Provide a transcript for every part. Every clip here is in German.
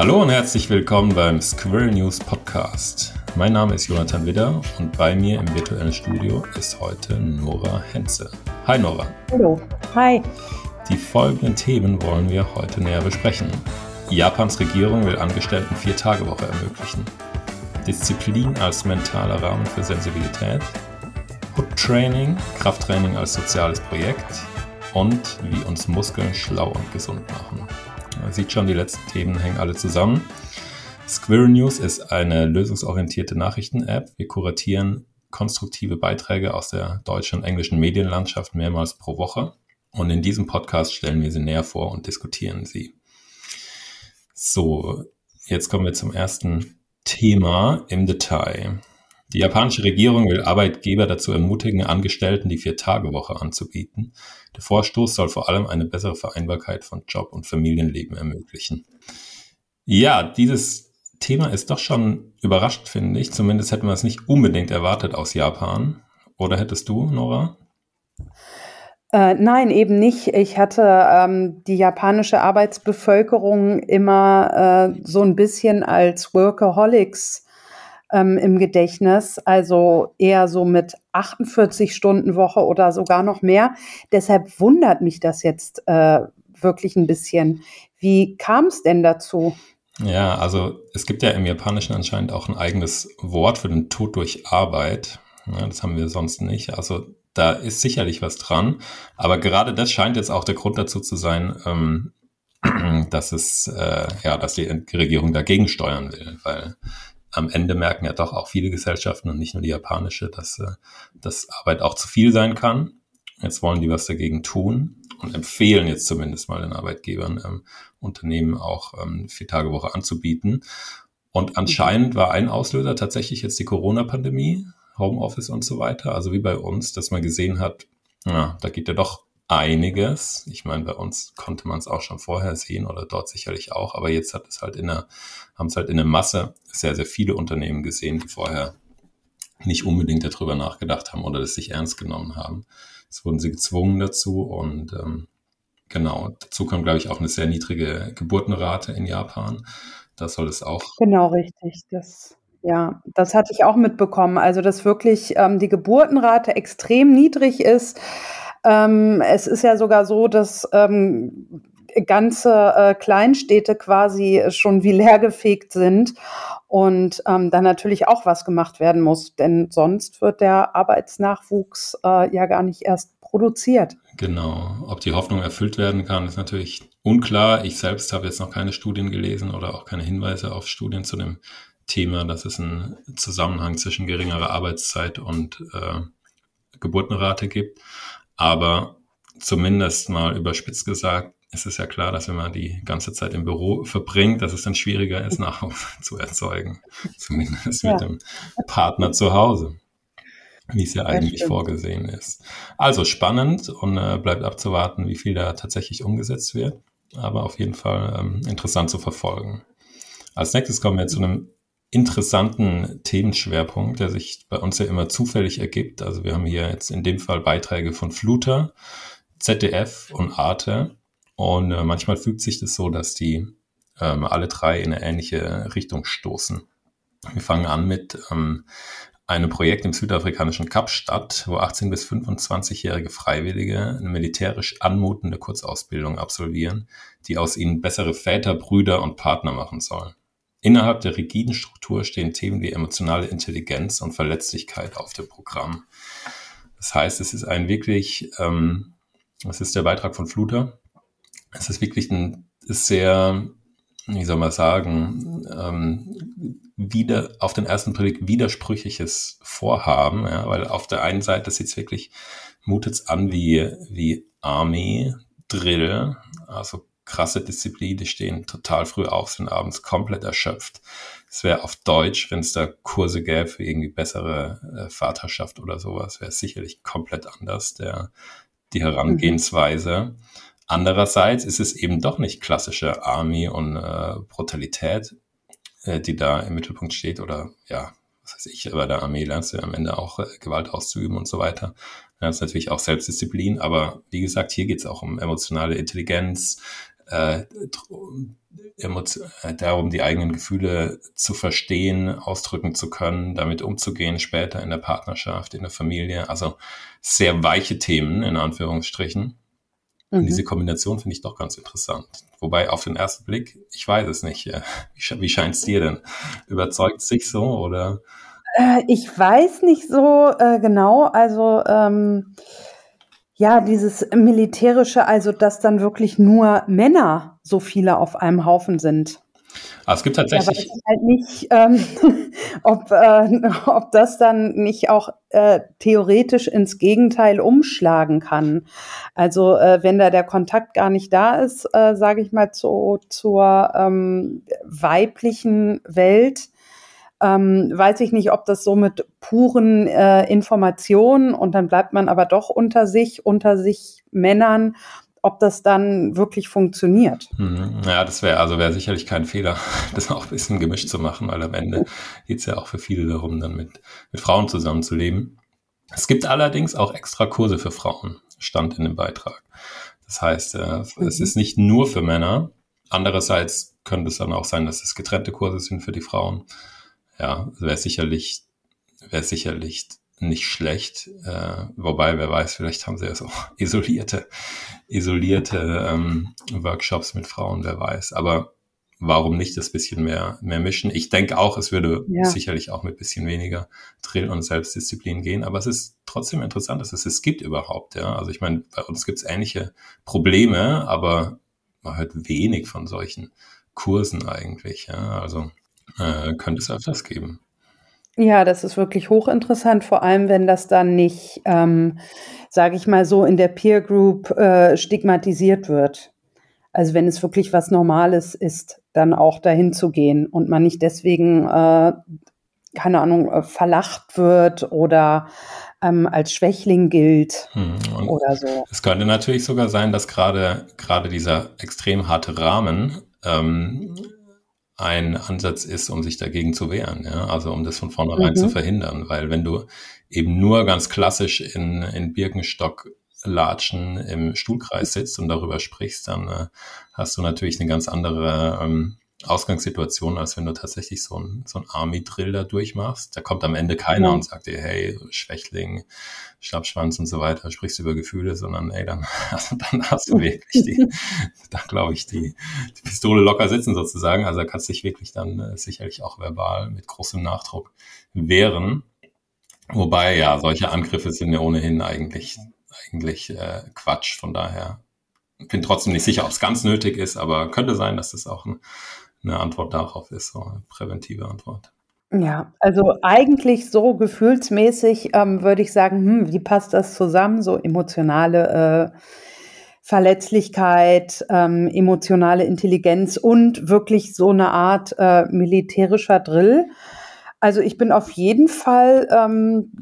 Hallo und herzlich willkommen beim Squirrel News Podcast. Mein Name ist Jonathan Widder und bei mir im virtuellen Studio ist heute Nora Henze. Hi Nora. Hallo. Hi. Die folgenden Themen wollen wir heute näher besprechen. Japans Regierung will Angestellten Vier-Tage-Woche ermöglichen. Disziplin als mentaler Rahmen für Sensibilität. Hood Training, Krafttraining als soziales Projekt und wie uns Muskeln schlau und gesund machen. Man sieht schon, die letzten Themen hängen alle zusammen. Squirrel News ist eine lösungsorientierte Nachrichten-App. Wir kuratieren konstruktive Beiträge aus der deutschen und englischen Medienlandschaft mehrmals pro Woche. Und in diesem Podcast stellen wir sie näher vor und diskutieren sie. So, jetzt kommen wir zum ersten Thema im Detail. Die japanische Regierung will Arbeitgeber dazu ermutigen, Angestellten die Vier-Tage-Woche anzubieten. Der Vorstoß soll vor allem eine bessere Vereinbarkeit von Job und Familienleben ermöglichen. Ja, dieses Thema ist doch schon überrascht, finde ich. Zumindest hätten wir es nicht unbedingt erwartet aus Japan. Oder hättest du, Nora? Äh, nein, eben nicht. Ich hatte ähm, die japanische Arbeitsbevölkerung immer äh, so ein bisschen als Workaholics ähm, im Gedächtnis, also eher so mit 48 Stunden Woche oder sogar noch mehr. Deshalb wundert mich das jetzt äh, wirklich ein bisschen. Wie kam es denn dazu? Ja, also es gibt ja im Japanischen anscheinend auch ein eigenes Wort für den Tod durch Arbeit. Ja, das haben wir sonst nicht. Also da ist sicherlich was dran. Aber gerade das scheint jetzt auch der Grund dazu zu sein, ähm, dass es äh, ja, dass die Regierung dagegen steuern will, weil am Ende merken ja doch auch viele Gesellschaften und nicht nur die japanische, dass, äh, dass Arbeit auch zu viel sein kann. Jetzt wollen die was dagegen tun und empfehlen jetzt zumindest mal den Arbeitgebern, ähm, Unternehmen auch ähm, vier Tage Woche anzubieten. Und anscheinend war ein Auslöser tatsächlich jetzt die Corona-Pandemie, Homeoffice und so weiter. Also wie bei uns, dass man gesehen hat, ja, da geht ja doch einiges. Ich meine, bei uns konnte man es auch schon vorher sehen oder dort sicherlich auch, aber jetzt hat es halt in der, haben es halt in der Masse sehr, sehr viele Unternehmen gesehen, die vorher nicht unbedingt darüber nachgedacht haben oder das sich ernst genommen haben. Es wurden sie gezwungen dazu und ähm, genau, dazu kommt, glaube ich, auch eine sehr niedrige Geburtenrate in Japan. Da soll es auch. Genau, richtig. Das, ja, das hatte ich auch mitbekommen. Also, dass wirklich ähm, die Geburtenrate extrem niedrig ist. Ähm, es ist ja sogar so, dass ähm, ganze äh, Kleinstädte quasi schon wie leergefegt sind und ähm, dann natürlich auch was gemacht werden muss, denn sonst wird der Arbeitsnachwuchs äh, ja gar nicht erst produziert. Genau. Ob die Hoffnung erfüllt werden kann, ist natürlich unklar. Ich selbst habe jetzt noch keine Studien gelesen oder auch keine Hinweise auf Studien zu dem Thema, dass es einen Zusammenhang zwischen geringerer Arbeitszeit und äh, Geburtenrate gibt. Aber zumindest mal überspitzt gesagt, ist es ja klar, dass wenn man die ganze Zeit im Büro verbringt, dass es dann schwieriger ist, Nachwuchs zu erzeugen. Zumindest ja. mit dem Partner zu Hause, wie es ja eigentlich vorgesehen ist. Also spannend und äh, bleibt abzuwarten, wie viel da tatsächlich umgesetzt wird. Aber auf jeden Fall ähm, interessant zu verfolgen. Als nächstes kommen wir zu einem interessanten Themenschwerpunkt, der sich bei uns ja immer zufällig ergibt. Also wir haben hier jetzt in dem Fall Beiträge von Fluter, ZDF und Arte. Und äh, manchmal fügt sich das so, dass die ähm, alle drei in eine ähnliche Richtung stoßen. Wir fangen an mit ähm, einem Projekt im südafrikanischen Kapstadt, wo 18- bis 25-jährige Freiwillige eine militärisch anmutende Kurzausbildung absolvieren, die aus ihnen bessere Väter, Brüder und Partner machen soll. Innerhalb der rigiden Struktur stehen Themen wie emotionale Intelligenz und Verletzlichkeit auf dem Programm. Das heißt, es ist ein wirklich, ähm, das ist der Beitrag von Fluter. Es ist wirklich ein sehr, wie soll man sagen, ähm, wieder auf den ersten Blick widersprüchliches Vorhaben, ja, weil auf der einen Seite sieht es wirklich, mutet es an wie, wie Army Drill, also krasse Disziplin, die stehen total früh auf, sind abends komplett erschöpft. Es wäre auf Deutsch, wenn es da Kurse gäbe für irgendwie bessere äh, Vaterschaft oder sowas, wäre es sicherlich komplett anders, der, die Herangehensweise. Mhm. Andererseits ist es eben doch nicht klassische Army und äh, Brutalität, äh, die da im Mittelpunkt steht oder ja, was weiß ich, bei der Armee lernst du ja am Ende auch äh, Gewalt auszuüben und so weiter. Das ist natürlich auch Selbstdisziplin, aber wie gesagt, hier geht es auch um emotionale Intelligenz, äh, äh, darum, die eigenen Gefühle zu verstehen, ausdrücken zu können, damit umzugehen später in der Partnerschaft, in der Familie. Also sehr weiche Themen in Anführungsstrichen. Mhm. Und diese Kombination finde ich doch ganz interessant. Wobei auf den ersten Blick, ich weiß es nicht. Äh, wie, wie scheint es dir denn? Überzeugt sich so oder? Äh, ich weiß nicht so äh, genau. Also ähm, ja, dieses militärische, also dass dann wirklich nur Männer so viele auf einem Haufen sind. Aber es gibt tatsächlich. Ja, halt nicht, ähm, ob, äh, ob das dann nicht auch äh, theoretisch ins Gegenteil umschlagen kann. Also äh, wenn da der Kontakt gar nicht da ist, äh, sage ich mal, zu, zur ähm, weiblichen Welt, ähm, weiß ich nicht, ob das so mit puren äh, Informationen und dann bleibt man aber doch unter sich, unter sich Männern, ob das dann wirklich funktioniert. Mhm. Ja, das wäre also wäre sicherlich kein Fehler, das auch ein bisschen gemischt zu machen, weil am Ende geht es ja auch für viele darum, dann mit, mit Frauen zusammenzuleben. Es gibt allerdings auch extra Kurse für Frauen, stand in dem Beitrag. Das heißt, äh, mhm. es ist nicht nur für Männer. Andererseits könnte es dann auch sein, dass es getrennte Kurse sind für die Frauen ja, wäre sicherlich, wäre sicherlich nicht schlecht. Äh, wobei, wer weiß, vielleicht haben sie ja so isolierte, isolierte ähm, Workshops mit Frauen, wer weiß. Aber warum nicht das bisschen mehr, mehr mischen? Ich denke auch, es würde ja. sicherlich auch mit bisschen weniger Drill und Selbstdisziplin gehen, aber es ist trotzdem interessant, dass es es gibt überhaupt, ja. Also ich meine, bei uns gibt es ähnliche Probleme, aber man hört wenig von solchen Kursen eigentlich, ja. Also äh, könnte es öfters geben. Ja, das ist wirklich hochinteressant, vor allem wenn das dann nicht, ähm, sage ich mal so, in der Peer Group äh, stigmatisiert wird. Also wenn es wirklich was Normales ist, dann auch dahin zu gehen und man nicht deswegen, äh, keine Ahnung, äh, verlacht wird oder ähm, als Schwächling gilt hm, oder so. Es könnte natürlich sogar sein, dass gerade gerade dieser extrem harte Rahmen ähm, ein Ansatz ist, um sich dagegen zu wehren, ja? also um das von vornherein mhm. zu verhindern, weil wenn du eben nur ganz klassisch in, in Birkenstock Latschen im Stuhlkreis sitzt und darüber sprichst, dann äh, hast du natürlich eine ganz andere ähm, Ausgangssituation, als wenn du tatsächlich so ein, so ein Army-Drill da durchmachst. Da kommt am Ende keiner ja. und sagt dir, hey, Schwächling, Schlappschwanz und so weiter, sprichst über Gefühle, sondern ey, dann, also dann hast du wirklich die, da glaube ich, die, die Pistole locker sitzen sozusagen. Also da kannst du dich wirklich dann äh, sicherlich auch verbal mit großem Nachdruck wehren. Wobei, ja, solche Angriffe sind ja ohnehin eigentlich, eigentlich äh, Quatsch. Von daher bin trotzdem nicht sicher, ob es ganz nötig ist, aber könnte sein, dass das auch ein, eine Antwort darauf ist, so eine präventive Antwort. Ja, also eigentlich so gefühlsmäßig ähm, würde ich sagen, hm, wie passt das zusammen? So emotionale äh, Verletzlichkeit, ähm, emotionale Intelligenz und wirklich so eine Art äh, militärischer Drill. Also ich bin auf jeden Fall ähm,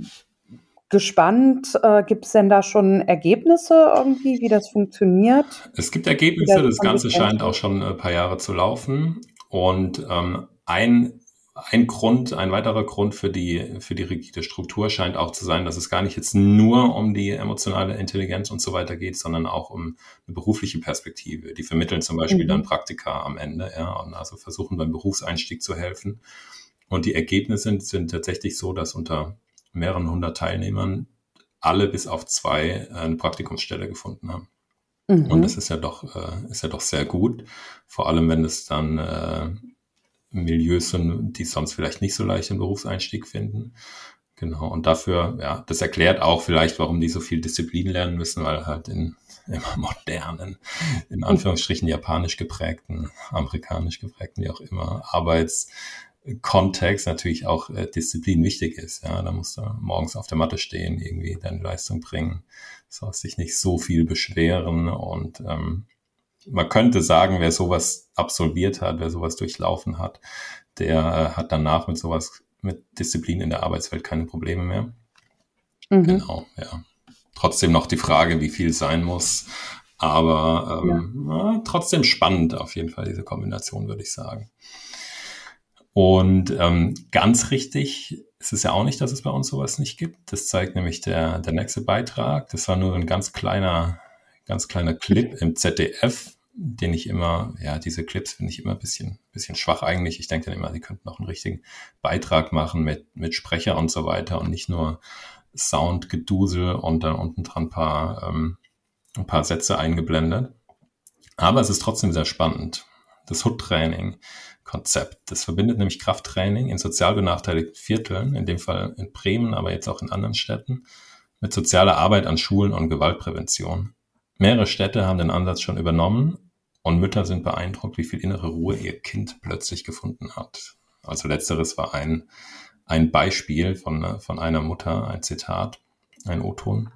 gespannt. Äh, gibt es denn da schon Ergebnisse irgendwie, wie das funktioniert? Es gibt Ergebnisse, das Ganze scheint auch schon ein paar Jahre zu laufen. Und ähm, ein, ein Grund, ein weiterer Grund für die, für die rigide Struktur scheint auch zu sein, dass es gar nicht jetzt nur um die emotionale Intelligenz und so weiter geht, sondern auch um eine berufliche Perspektive. Die vermitteln zum Beispiel mhm. dann Praktika am Ende, ja, und also versuchen beim Berufseinstieg zu helfen. Und die Ergebnisse sind, sind tatsächlich so, dass unter mehreren hundert Teilnehmern alle bis auf zwei eine Praktikumsstelle gefunden haben. Mhm. Und das ist ja doch, äh, ist ja doch sehr gut. Vor allem, wenn es dann äh, Milieus sind, die sonst vielleicht nicht so leicht den Berufseinstieg finden. Genau. Und dafür, ja, das erklärt auch vielleicht, warum die so viel Disziplin lernen müssen, weil halt in immer modernen, in Anführungsstrichen japanisch geprägten, amerikanisch geprägten, wie auch immer, Arbeits, Kontext natürlich auch äh, Disziplin wichtig ist. Ja, da musst du morgens auf der Matte stehen, irgendwie deine Leistung bringen, sollst dich nicht so viel beschweren und ähm, man könnte sagen, wer sowas absolviert hat, wer sowas durchlaufen hat, der äh, hat danach mit sowas, mit Disziplin in der Arbeitswelt keine Probleme mehr. Mhm. Genau, ja. Trotzdem noch die Frage, wie viel sein muss. Aber ähm, ja. na, trotzdem spannend auf jeden Fall, diese Kombination, würde ich sagen. Und ähm, ganz richtig ist es ja auch nicht, dass es bei uns sowas nicht gibt. Das zeigt nämlich der, der nächste Beitrag. Das war nur ein ganz kleiner, ganz kleiner Clip im ZDF den ich immer, ja, diese Clips finde ich immer ein bisschen, bisschen schwach eigentlich. Ich denke dann immer, die könnten auch einen richtigen Beitrag machen mit, mit Sprecher und so weiter und nicht nur Soundgedusel und dann unten dran ein paar, ähm, ein paar Sätze eingeblendet. Aber es ist trotzdem sehr spannend. Das Hood-Training-Konzept, das verbindet nämlich Krafttraining in sozial benachteiligten Vierteln, in dem Fall in Bremen, aber jetzt auch in anderen Städten, mit sozialer Arbeit an Schulen und Gewaltprävention. Mehrere Städte haben den Ansatz schon übernommen und Mütter sind beeindruckt, wie viel innere Ruhe ihr Kind plötzlich gefunden hat. Also letzteres war ein, ein Beispiel von, von einer Mutter, ein Zitat, ein O-Ton.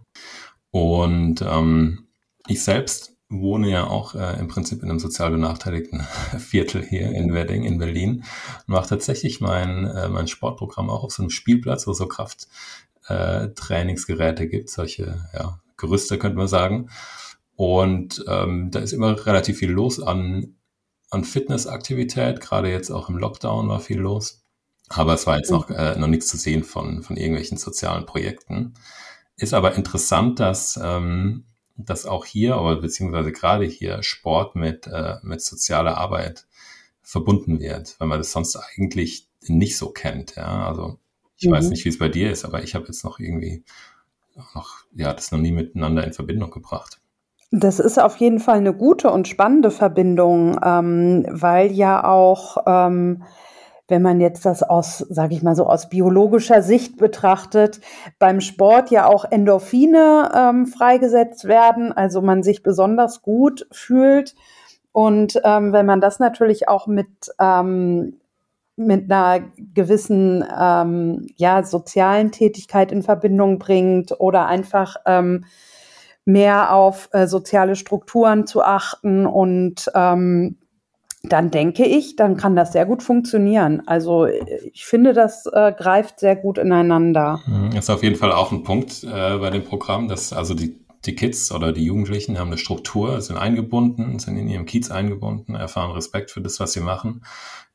Und ähm, ich selbst wohne ja auch äh, im Prinzip in einem sozial benachteiligten Viertel hier in Wedding in Berlin und mache tatsächlich mein, äh, mein Sportprogramm auch auf so einem Spielplatz, wo so Krafttrainingsgeräte äh, gibt, solche ja, Gerüste könnte man sagen. Und ähm, da ist immer relativ viel los an, an Fitnessaktivität, gerade jetzt auch im Lockdown war viel los. Aber es war jetzt noch, äh, noch nichts zu sehen von, von irgendwelchen sozialen Projekten. Ist aber interessant, dass ähm, dass auch hier, aber beziehungsweise gerade hier Sport mit, äh, mit sozialer Arbeit verbunden wird, weil man das sonst eigentlich nicht so kennt. Ja, also ich mhm. weiß nicht, wie es bei dir ist, aber ich habe jetzt noch irgendwie noch, ja, das noch nie miteinander in Verbindung gebracht. Das ist auf jeden Fall eine gute und spannende Verbindung, ähm, weil ja auch ähm, wenn man jetzt das aus, sage ich mal so, aus biologischer Sicht betrachtet, beim Sport ja auch Endorphine ähm, freigesetzt werden, also man sich besonders gut fühlt. Und ähm, wenn man das natürlich auch mit, ähm, mit einer gewissen ähm, ja, sozialen Tätigkeit in Verbindung bringt oder einfach ähm, mehr auf äh, soziale Strukturen zu achten und ähm, dann denke ich, dann kann das sehr gut funktionieren. Also ich finde, das äh, greift sehr gut ineinander. Das mhm, ist auf jeden Fall auch ein Punkt äh, bei dem Programm, dass also die, die Kids oder die Jugendlichen haben eine Struktur, sind eingebunden, sind in ihrem Kiez eingebunden, erfahren Respekt für das, was sie machen.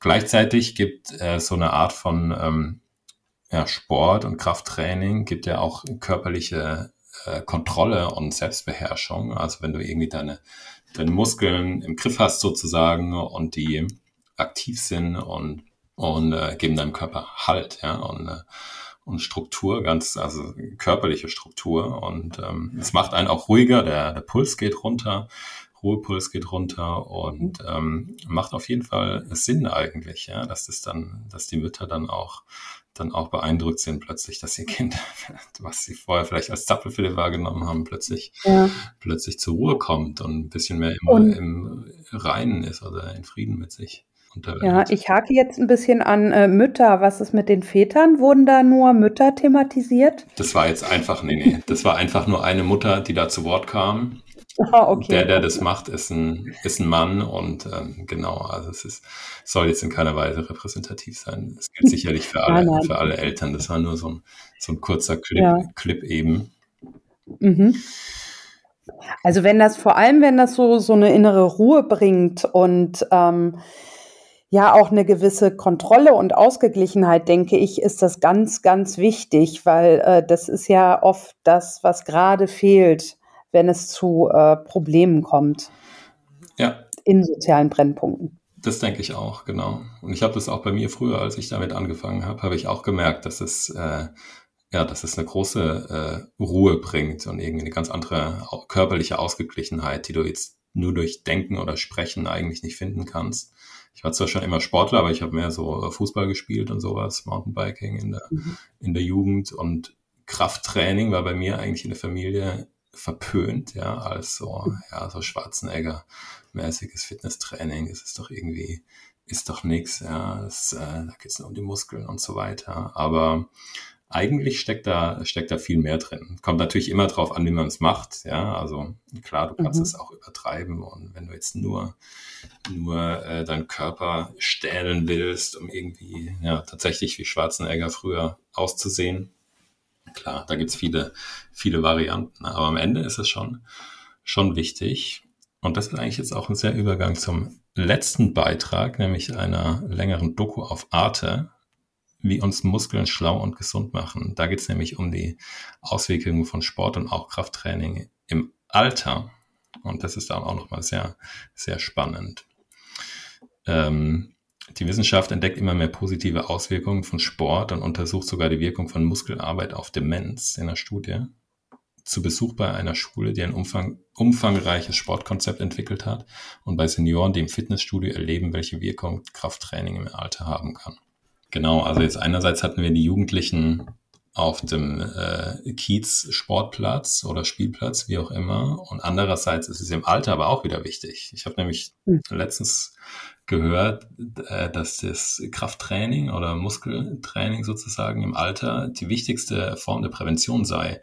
Gleichzeitig gibt äh, so eine Art von ähm, ja, Sport und Krafttraining, gibt ja auch körperliche äh, Kontrolle und Selbstbeherrschung. Also wenn du irgendwie deine deine Muskeln im Griff hast sozusagen und die aktiv sind und, und äh, geben deinem Körper Halt, ja, und, äh, und Struktur, ganz, also körperliche Struktur. Und ähm, es macht einen auch ruhiger, der, der Puls geht runter, Ruhepuls geht runter und ähm, macht auf jeden Fall Sinn eigentlich, ja, dass das dann, dass die Mütter dann auch dann auch beeindruckt sind plötzlich, dass ihr Kind, was sie vorher vielleicht als Zappelfille wahrgenommen haben, plötzlich, ja. plötzlich zur Ruhe kommt und ein bisschen mehr im, im Reinen ist oder in Frieden mit sich. Ja, ich hake jetzt ein bisschen an äh, Mütter. Was ist mit den Vätern? Wurden da nur Mütter thematisiert? Das war jetzt einfach, nee, nee. Das war einfach nur eine Mutter, die da zu Wort kam. Ah, okay. Der, der das macht, ist ein, ist ein Mann und ähm, genau, also es ist, soll jetzt in keiner Weise repräsentativ sein. Es gilt sicherlich für alle, nein, nein. für alle Eltern. Das war nur so ein, so ein kurzer Clip, ja. Clip eben. Mhm. Also wenn das, vor allem wenn das so, so eine innere Ruhe bringt und ähm, ja auch eine gewisse Kontrolle und Ausgeglichenheit, denke ich, ist das ganz, ganz wichtig, weil äh, das ist ja oft das, was gerade fehlt wenn es zu äh, Problemen kommt. Ja. In sozialen Brennpunkten. Das denke ich auch, genau. Und ich habe das auch bei mir früher, als ich damit angefangen habe, habe ich auch gemerkt, dass es äh, ja, dass es eine große äh, Ruhe bringt und irgendwie eine ganz andere körperliche Ausgeglichenheit, die du jetzt nur durch Denken oder Sprechen eigentlich nicht finden kannst. Ich war zwar schon immer Sportler, aber ich habe mehr so Fußball gespielt und sowas, Mountainbiking in der, mhm. in der Jugend und Krafttraining war bei mir eigentlich in der Familie verpönt, ja, als so, ja, so Schwarzenegger-mäßiges Fitnesstraining. Es ist doch irgendwie, ist doch nichts, ja, das, äh, da geht es nur um die Muskeln und so weiter. Aber eigentlich steckt da, steckt da viel mehr drin. Kommt natürlich immer drauf an, wie man es macht, ja, also klar, du kannst mhm. es auch übertreiben und wenn du jetzt nur, nur äh, deinen Körper stählen willst, um irgendwie, ja, tatsächlich wie Schwarzenegger früher auszusehen, Klar, da gibt's viele, viele Varianten. Aber am Ende ist es schon, schon wichtig. Und das ist eigentlich jetzt auch ein sehr Übergang zum letzten Beitrag, nämlich einer längeren Doku auf Arte, wie uns Muskeln schlau und gesund machen. Da geht's nämlich um die Auswirkungen von Sport und auch Krafttraining im Alter. Und das ist dann auch nochmal sehr, sehr spannend. Ähm, die Wissenschaft entdeckt immer mehr positive Auswirkungen von Sport und untersucht sogar die Wirkung von Muskelarbeit auf Demenz in der Studie. Zu Besuch bei einer Schule, die ein umfang, umfangreiches Sportkonzept entwickelt hat und bei Senioren, die im Fitnessstudio erleben, welche Wirkung Krafttraining im Alter haben kann. Genau, also jetzt einerseits hatten wir die Jugendlichen auf dem äh, Kiez-Sportplatz oder Spielplatz, wie auch immer. Und andererseits ist es im Alter aber auch wieder wichtig. Ich habe nämlich mhm. letztens gehört, äh, dass das Krafttraining oder Muskeltraining sozusagen im Alter die wichtigste Form der Prävention sei,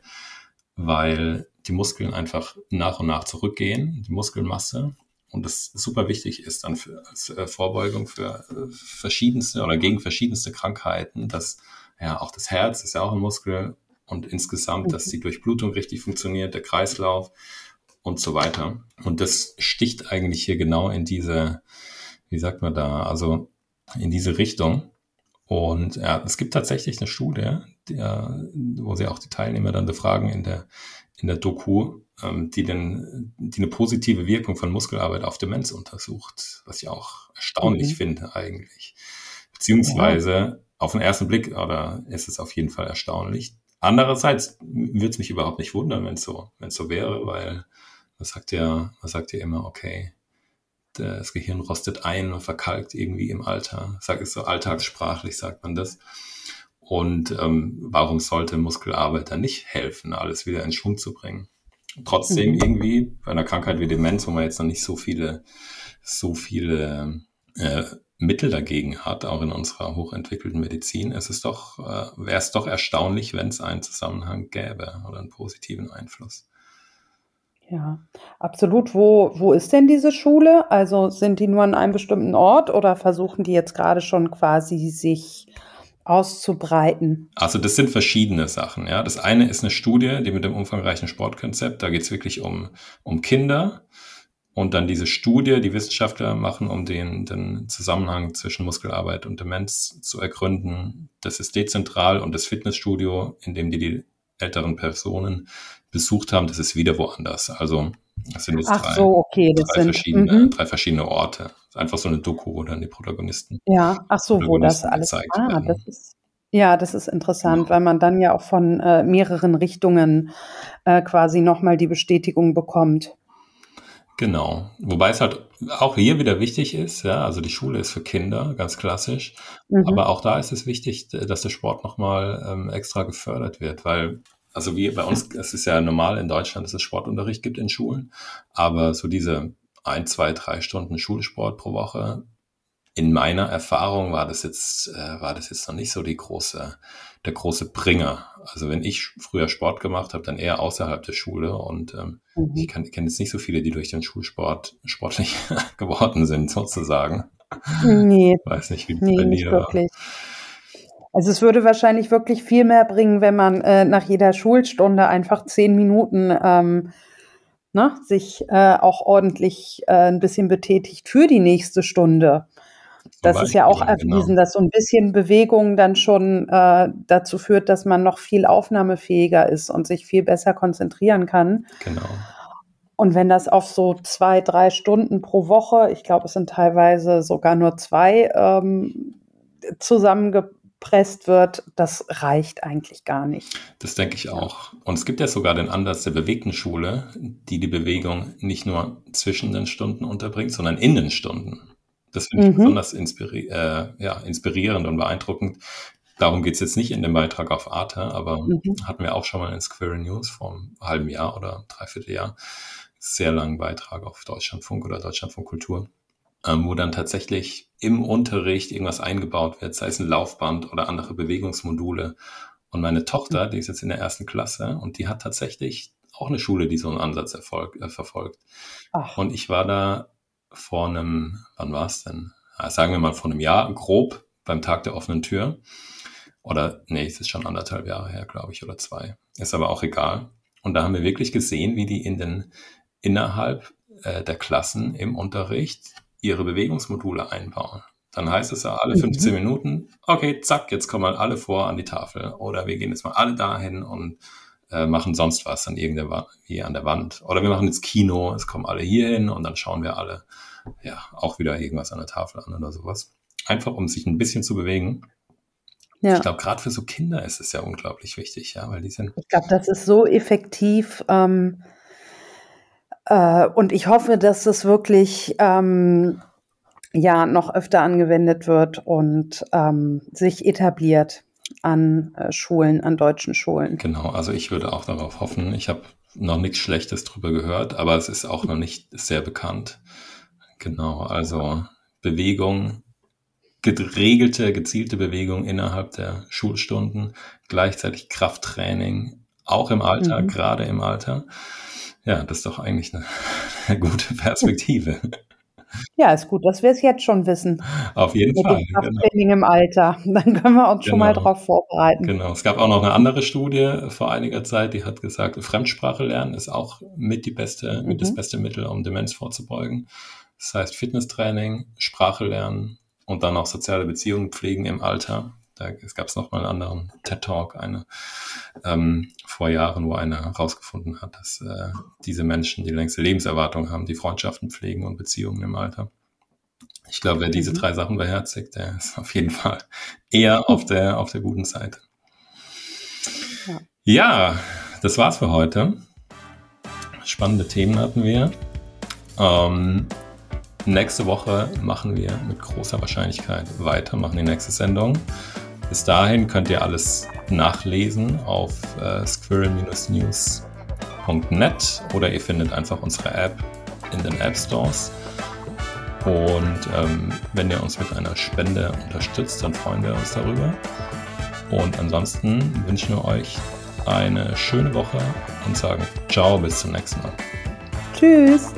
weil die Muskeln einfach nach und nach zurückgehen, die Muskelmasse. Und das super wichtig ist dann für, als äh, Vorbeugung für äh, verschiedenste oder gegen verschiedenste Krankheiten, dass ja, auch das Herz ist ja auch ein Muskel und insgesamt, dass mhm. die Durchblutung richtig funktioniert, der Kreislauf und so weiter. Und das sticht eigentlich hier genau in diese, wie sagt man da, also in diese Richtung. Und ja, es gibt tatsächlich eine Studie, die, wo sie auch die Teilnehmer dann befragen in der, in der Doku, ähm, die, den, die eine positive Wirkung von Muskelarbeit auf Demenz untersucht, was ich auch erstaunlich mhm. finde eigentlich. Beziehungsweise auf den ersten Blick oder ist es auf jeden Fall erstaunlich. Andererseits würde es mich überhaupt nicht wundern, wenn es so, wenn es so wäre, weil man sagt ja, man sagt ja immer, okay, das Gehirn rostet ein und verkalkt irgendwie im Alter. Sag es so alltagssprachlich sagt man das. Und ähm, warum sollte Muskelarbeit dann nicht helfen, alles wieder in Schwung zu bringen? Trotzdem mhm. irgendwie bei einer Krankheit wie Demenz, wo man jetzt noch nicht so viele, so viele äh, Mittel dagegen hat, auch in unserer hochentwickelten Medizin, ist es doch, äh, wäre es doch erstaunlich, wenn es einen Zusammenhang gäbe oder einen positiven Einfluss. Ja, absolut. Wo, wo ist denn diese Schule? Also sind die nur an einem bestimmten Ort oder versuchen die jetzt gerade schon quasi sich auszubreiten? Also das sind verschiedene Sachen. Ja, das eine ist eine Studie, die mit dem umfangreichen Sportkonzept. Da geht es wirklich um um Kinder und dann diese Studie, die Wissenschaftler machen, um den, den Zusammenhang zwischen Muskelarbeit und Demenz zu ergründen. Das ist dezentral und das Fitnessstudio, in dem die die älteren Personen besucht haben, das ist wieder woanders. Also das sind jetzt Ach drei, so, okay, das drei, sind, verschiedene, mhm. drei verschiedene Orte. Einfach so eine Doku, wo dann die Protagonisten. Ja, ach so, wo das alles. Ah, werden. das ist ja, das ist interessant, ja. weil man dann ja auch von äh, mehreren Richtungen äh, quasi nochmal die Bestätigung bekommt. Genau. Wobei es halt auch hier wieder wichtig ist, ja, also die Schule ist für Kinder, ganz klassisch. Mhm. Aber auch da ist es wichtig, dass der Sport nochmal ähm, extra gefördert wird, weil, also wie bei uns, es ist ja normal in Deutschland, dass es Sportunterricht gibt in Schulen, aber so diese ein, zwei, drei Stunden Schulsport pro Woche, in meiner Erfahrung war das jetzt, äh, war das jetzt noch nicht so die große, der große Bringer. Also wenn ich früher Sport gemacht habe, dann eher außerhalb der Schule und ähm, mhm. ich kenne jetzt nicht so viele, die durch den Schulsport sportlich geworden sind, sozusagen. Nee. Weiß nicht, wie nee, bei nicht wirklich. Also es würde wahrscheinlich wirklich viel mehr bringen, wenn man äh, nach jeder Schulstunde einfach zehn Minuten ähm, ne, sich äh, auch ordentlich äh, ein bisschen betätigt für die nächste Stunde. Das ist ja auch genau. erwiesen, genau. dass so ein bisschen Bewegung dann schon äh, dazu führt, dass man noch viel aufnahmefähiger ist und sich viel besser konzentrieren kann. Genau. Und wenn das auf so zwei, drei Stunden pro Woche, ich glaube, es sind teilweise sogar nur zwei, ähm, zusammengepresst wird, das reicht eigentlich gar nicht. Das denke ich auch. Und es gibt ja sogar den Ansatz der bewegten Schule, die die Bewegung nicht nur zwischen den Stunden unterbringt, sondern in den Stunden. Das finde ich mhm. besonders inspiri äh, ja, inspirierend und beeindruckend. Darum geht es jetzt nicht in dem Beitrag auf Arte, aber mhm. hatten wir auch schon mal in Square News vor einem halben Jahr oder dreiviertel Jahr sehr langen Beitrag auf Deutschlandfunk oder Deutschlandfunk Kultur, ähm, wo dann tatsächlich im Unterricht irgendwas eingebaut wird, sei es ein Laufband oder andere Bewegungsmodule. Und meine Tochter, die ist jetzt in der ersten Klasse und die hat tatsächlich auch eine Schule, die so einen Ansatz erfolg, äh, verfolgt. Ach. Und ich war da vor einem, wann war es denn? Ja, sagen wir mal vor einem Jahr, grob beim Tag der offenen Tür. Oder nee, es ist schon anderthalb Jahre her, glaube ich, oder zwei. Ist aber auch egal. Und da haben wir wirklich gesehen, wie die in den innerhalb äh, der Klassen im Unterricht ihre Bewegungsmodule einbauen. Dann heißt es ja alle 15 mhm. Minuten, okay, zack, jetzt kommen mal alle vor an die Tafel. Oder wir gehen jetzt mal alle dahin und äh, machen sonst was an irgendwie an der Wand. Oder wir machen jetzt Kino, es kommen alle hier hin und dann schauen wir alle ja auch wieder irgendwas an der Tafel an oder sowas. Einfach um sich ein bisschen zu bewegen. Ja. Ich glaube, gerade für so Kinder ist es ja unglaublich wichtig, ja, weil die sind. Ich glaube, das ist so effektiv. Ähm, äh, und ich hoffe, dass es wirklich ähm, ja noch öfter angewendet wird und ähm, sich etabliert an äh, Schulen, an deutschen Schulen. Genau, also ich würde auch darauf hoffen. Ich habe noch nichts Schlechtes drüber gehört, aber es ist auch noch nicht sehr bekannt. Genau, also Bewegung, geregelte, gezielte Bewegung innerhalb der Schulstunden, gleichzeitig Krafttraining, auch im Alter, mhm. gerade im Alter. Ja, das ist doch eigentlich eine, eine gute Perspektive. Ja, ist gut, dass wir es jetzt schon wissen. Auf jeden Mit Fall. Dem. Krafttraining genau. im Alter. Dann können wir uns genau. schon mal genau. darauf vorbereiten. Genau. Es gab auch noch eine andere Studie vor einiger Zeit, die hat gesagt, Fremdsprache lernen ist auch mit die beste, mhm. mit das beste Mittel, um Demenz vorzubeugen. Das heißt Fitnesstraining, Sprache lernen und dann auch soziale Beziehungen pflegen im Alter. Da gab es nochmal einen anderen TED-Talk, eine ähm, vor Jahren, wo einer herausgefunden hat, dass äh, diese Menschen die längste Lebenserwartung haben, die Freundschaften pflegen und Beziehungen im Alter. Ich glaube, wer diese mhm. drei Sachen beherzigt, der ist auf jeden Fall eher auf der, auf der guten Seite. Ja, ja das war's für heute. Spannende Themen hatten wir. Ähm, nächste Woche machen wir mit großer Wahrscheinlichkeit weiter, machen die nächste Sendung. Bis dahin könnt ihr alles nachlesen auf äh, squirrel-news.net oder ihr findet einfach unsere App in den App Stores. Und ähm, wenn ihr uns mit einer Spende unterstützt, dann freuen wir uns darüber. Und ansonsten wünschen wir euch eine schöne Woche und sagen ciao, bis zum nächsten Mal. Tschüss.